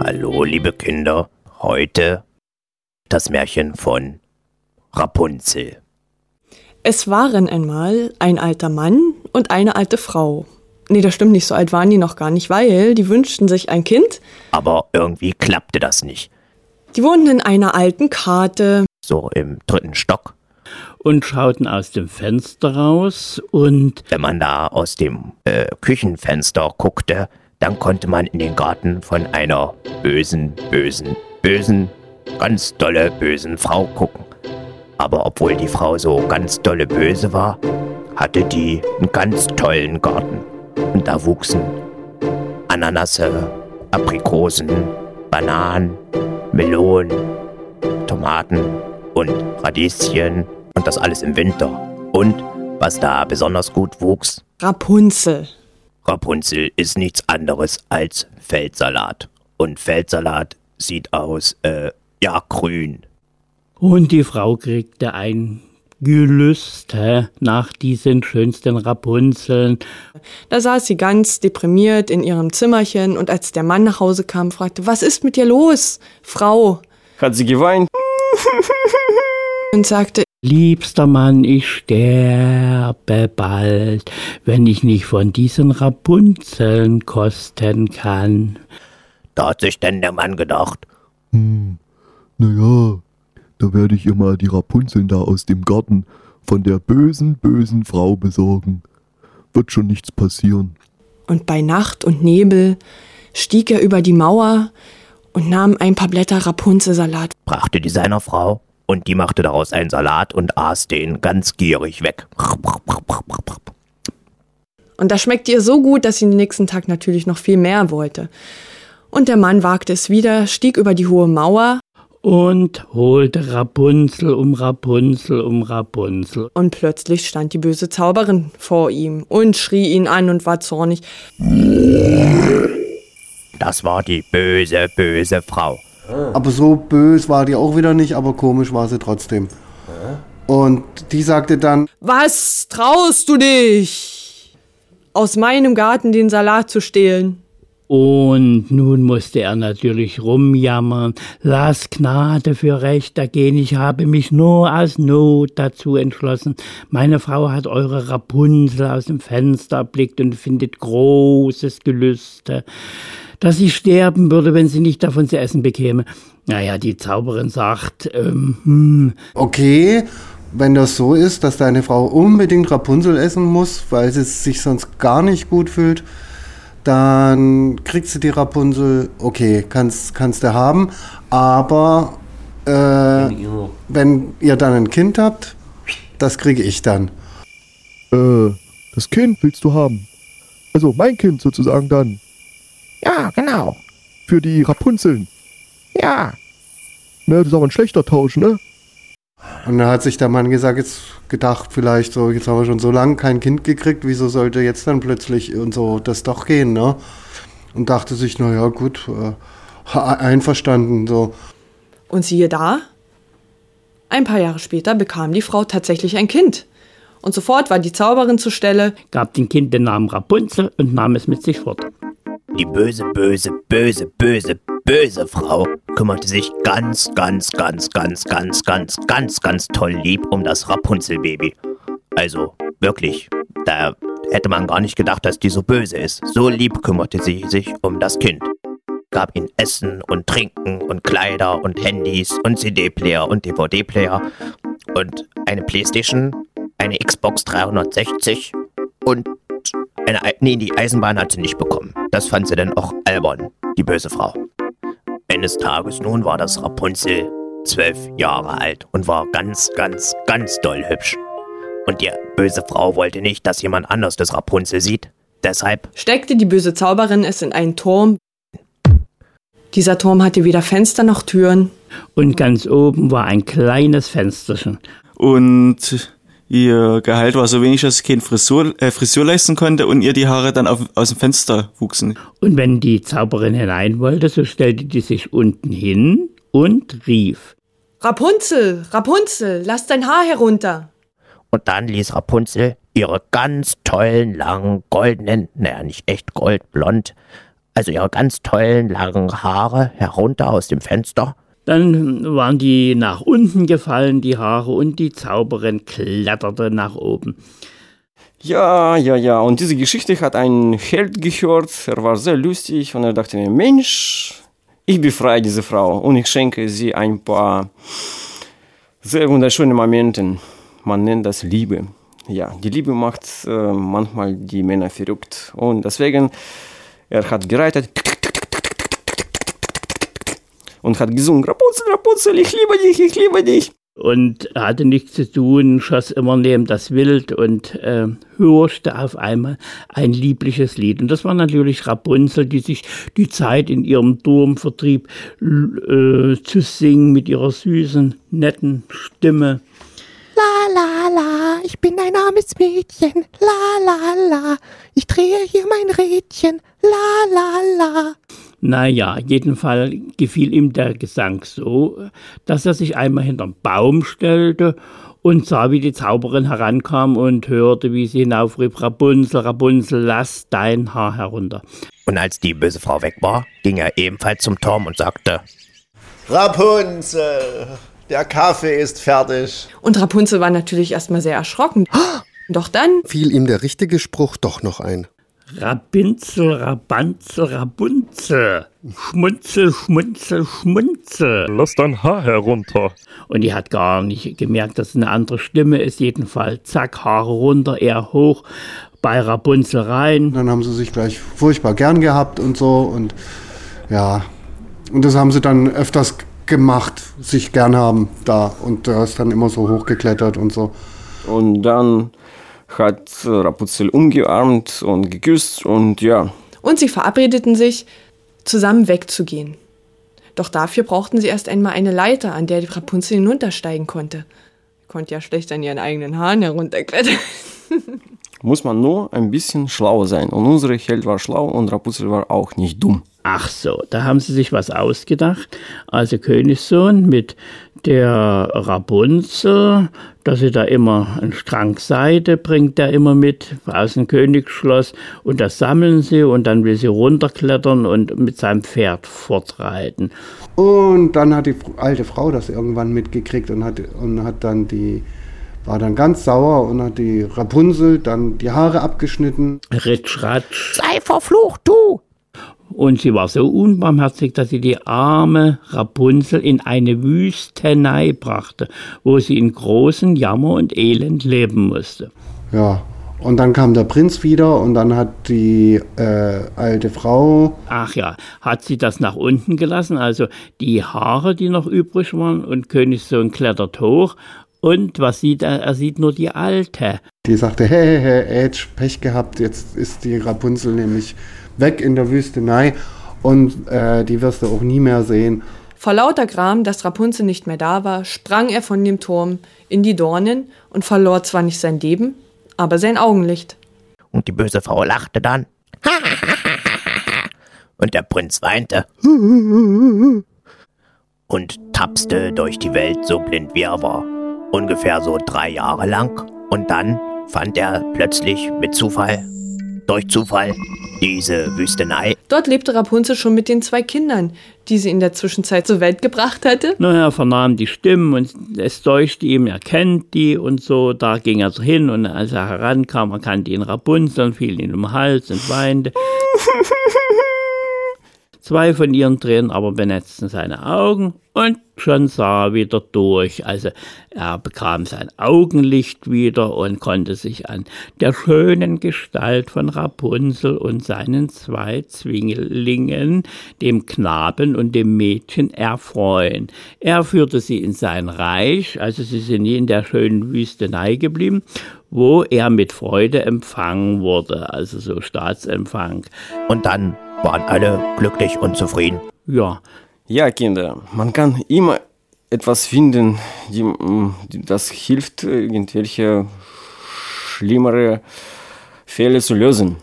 Hallo, liebe Kinder. Heute das Märchen von Rapunzel. Es waren einmal ein alter Mann und eine alte Frau. Nee, das stimmt nicht, so alt waren die noch gar nicht, weil die wünschten sich ein Kind. Aber irgendwie klappte das nicht. Die wohnten in einer alten Karte. So im dritten Stock. Und schauten aus dem Fenster raus und Wenn man da aus dem äh, Küchenfenster guckte, dann konnte man in den Garten von einer bösen, bösen, bösen, ganz dolle bösen Frau gucken. Aber obwohl die Frau so ganz dolle böse war, hatte die einen ganz tollen Garten. Und da wuchsen Ananasse, Aprikosen, Bananen, Melonen, Tomaten und Radieschen und das alles im Winter. Und was da besonders gut wuchs, Rapunzel. Rapunzel ist nichts anderes als Feldsalat. Und Feldsalat sieht aus, äh, ja, grün. Und die Frau kriegte ein Gelüste nach diesen schönsten Rapunzeln. Da saß sie ganz deprimiert in ihrem Zimmerchen und als der Mann nach Hause kam, fragte, was ist mit dir los, Frau? Hat sie geweint? Und sagte, Liebster Mann, ich sterbe bald, wenn ich nicht von diesen Rapunzeln kosten kann. Da hat sich denn der Mann gedacht, Naja, da werde ich ihr mal die Rapunzeln da aus dem Garten von der bösen, bösen Frau besorgen. Wird schon nichts passieren. und bei Nacht und Nebel stieg er über die Mauer und nahm ein paar Blätter Rapunzelsalat. brachte die seiner Frau und die machte daraus einen Salat und aß den ganz gierig weg. Und das schmeckte ihr so gut, dass sie den nächsten Tag natürlich noch viel mehr wollte. Und der Mann wagte es wieder, stieg über die hohe Mauer Und holte Rapunzel um Rapunzel um Rapunzel. und plötzlich stand die böse Zauberin vor ihm und schrie ihn an und war zornig. Das war die böse, böse Frau. Aber so bös war die auch wieder nicht, aber komisch war sie trotzdem. Und die sagte dann, Was traust du dich? Aus meinem Garten den Salat zu stehlen. Und nun musste er natürlich rumjammern. Lass Gnade für Recht ergehen. Ich habe mich nur aus Not dazu entschlossen. Meine Frau hat eure Rapunzel aus dem Fenster erblickt und findet großes Gelüste, dass sie sterben würde, wenn sie nicht davon zu essen bekäme. Naja, die Zauberin sagt, ähm, hm, okay, wenn das so ist, dass deine Frau unbedingt Rapunzel essen muss, weil sie sich sonst gar nicht gut fühlt, dann kriegst du die Rapunzel, okay, kannst, kannst du haben, aber äh, wenn ihr dann ein Kind habt, das kriege ich dann. Äh, das Kind willst du haben. Also mein Kind sozusagen dann. Ja, genau. Für die Rapunzeln. Ja. Ne, das ist aber ein schlechter Tausch, ne? Und da hat sich der Mann gesagt, jetzt gedacht, vielleicht so, jetzt haben wir schon so lange kein Kind gekriegt, wieso sollte jetzt dann plötzlich und so das doch gehen, ne? Und dachte sich, naja, gut, äh, einverstanden, so. Und siehe da, ein paar Jahre später bekam die Frau tatsächlich ein Kind. Und sofort war die Zauberin zur Stelle. gab dem Kind den Namen Rapunzel und nahm es mit sich fort. Die böse, böse, böse, böse, böse Frau kümmerte sich ganz, ganz, ganz, ganz, ganz, ganz, ganz, ganz toll lieb um das Rapunzelbaby. Also wirklich, da hätte man gar nicht gedacht, dass die so böse ist. So lieb kümmerte sie sich um das Kind. Gab ihm Essen und Trinken und Kleider und Handys und CD-Player und DVD-Player und eine Playstation, eine Xbox 360 und eine, Ei- nee, die Eisenbahn hat sie nicht bekommen. Das fand sie dann auch albern, die böse Frau. Eines Tages nun war das Rapunzel zwölf Jahre alt und war ganz, ganz, ganz doll hübsch. Und die böse Frau wollte nicht, dass jemand anders das Rapunzel sieht. Deshalb steckte die böse Zauberin es in einen Turm. Dieser Turm hatte weder Fenster noch Türen. Und ganz oben war ein kleines Fensterchen. Und ihr Gehalt war so wenig, dass sie keine Frisur, äh, Frisur leisten konnte und ihr die Haare dann auf, aus dem Fenster wuchsen. Und wenn die Zauberin hinein wollte, so stellte die sich unten hin und rief. Rapunzel, Rapunzel, lass dein Haar herunter. Und dann ließ Rapunzel ihre ganz tollen, langen, goldenen, naja, nicht echt goldblond, also ihre ganz tollen, langen Haare herunter aus dem Fenster. Dann waren die nach unten gefallen, die Haare, und die Zauberin kletterte nach oben. Ja, ja, ja. Und diese Geschichte hat ein Held gehört. Er war sehr lustig und er dachte mir, Mensch, ich befreie diese Frau und ich schenke sie ein paar sehr wunderschöne Momente. Man nennt das Liebe. Ja, die Liebe macht äh, manchmal die Männer verrückt. Und deswegen, er hat gereitet und hat gesungen, Rapunzel, Rapunzel, ich liebe dich, ich liebe dich. Und hatte nichts zu tun, schoss immer neben das Wild und äh, hörte auf einmal ein liebliches Lied. Und das war natürlich Rapunzel, die sich die Zeit in ihrem Turm vertrieb, äh, zu singen mit ihrer süßen, netten Stimme. Ich bin ein armes Mädchen. La la la, ich drehe hier mein Rädchen. La la la. Naja, jedenfalls gefiel ihm der Gesang so, dass er sich einmal hinterm Baum stellte und sah, wie die Zauberin herankam und hörte, wie sie hinaufrief, Rapunzel, Rapunzel, lass dein Haar herunter. Und als die böse Frau weg war, ging er ebenfalls zum Turm und sagte, Rapunzel, der Kaffee ist fertig. Und Rapunzel war natürlich erstmal sehr erschrocken. Doch dann Fiel ihm der richtige Spruch doch noch ein. Rabinzel, Rabanzel, Rabunzel. Schmunzel, schmunzel, schmunzel. Lass dein Haar herunter. Und die hat gar nicht gemerkt, dass es eine andere Stimme ist. Jedenfalls, zack, Haare runter, er hoch, bei Rapunzel rein. Dann haben sie sich gleich furchtbar gern gehabt und so und ja, und das haben sie dann öfters gemacht, sich gern haben da und er ist dann immer so hochgeklettert und so. Und dann hat Rapunzel umgearmt und geküsst und ja. Und sie verabredeten sich, zusammen wegzugehen. Doch dafür brauchten sie erst einmal eine Leiter, an der die Rapunzel hinuntersteigen konnte. Konnte ja schlecht an ihren eigenen Haaren herunterklettern. Muss man nur ein bisschen schlau sein. Und unsere Held war schlau und Rapunzel war auch nicht dumm. Ach so, da haben sie sich was ausgedacht. Also Königssohn mit der Rapunzel, dass sie da immer einen Strang Seide bringt, der immer mit aus dem Königsschloss und das sammeln sie und dann will sie runterklettern und mit seinem Pferd fortreiten. Und dann hat die alte Frau das irgendwann mitgekriegt und hat, und hat dann die, war dann ganz sauer und hat die Rapunzel dann die Haare abgeschnitten. Ritsch, ratsch. Sei verflucht, du! Und sie war so unbarmherzig, dass sie die arme Rapunzel in eine Wüstenei brachte, wo sie in großen Jammer und Elend leben musste. Ja, und dann kam der Prinz wieder und dann hat die äh, alte Frau. Ach ja, hat sie das nach unten gelassen, also die Haare, die noch übrig waren, und Königssohn klettert hoch. Und was sieht er? Er sieht nur die Alte. Die sagte, hey, hey, hey, Edge, Pech gehabt, jetzt ist die Rapunzel nämlich weg in der Wüstenei und äh, die wirst du auch nie mehr sehen. Vor lauter Gram, dass Rapunzel nicht mehr da war, sprang er von dem Turm in die Dornen und verlor zwar nicht sein Leben, aber sein Augenlicht. Und die böse Frau lachte dann. Und der Prinz weinte. Und tapste durch die Welt so blind wie er war. Ungefähr so drei Jahre lang. Und dann fand er plötzlich mit Zufall, durch Zufall, diese Wüstenei. Dort lebte Rapunzel schon mit den zwei Kindern, die sie in der Zwischenzeit zur Welt gebracht hatte. Naja, er vernahm die Stimmen und es deuchte ihm, er kennt die und so. Da ging er so hin und als er herankam, erkannte ihn Rapunzel und fiel ihm um den Hals und weinte. Zwei von ihren Tränen aber benetzten seine Augen und schon sah er wieder durch. Also er bekam sein Augenlicht wieder und konnte sich an der schönen Gestalt von Rapunzel und seinen zwei Zwinglingen, dem Knaben und dem Mädchen, erfreuen. Er führte sie in sein Reich, also sie sind nie in der schönen Wüstenei geblieben, wo er mit Freude empfangen wurde, also so Staatsempfang. Und dann waren alle glücklich und zufrieden. Ja, Ja, Kinder, man kann immer etwas finden, die, mm, die, das hilft, irgendwelche schlimmere Fälle zu lösen.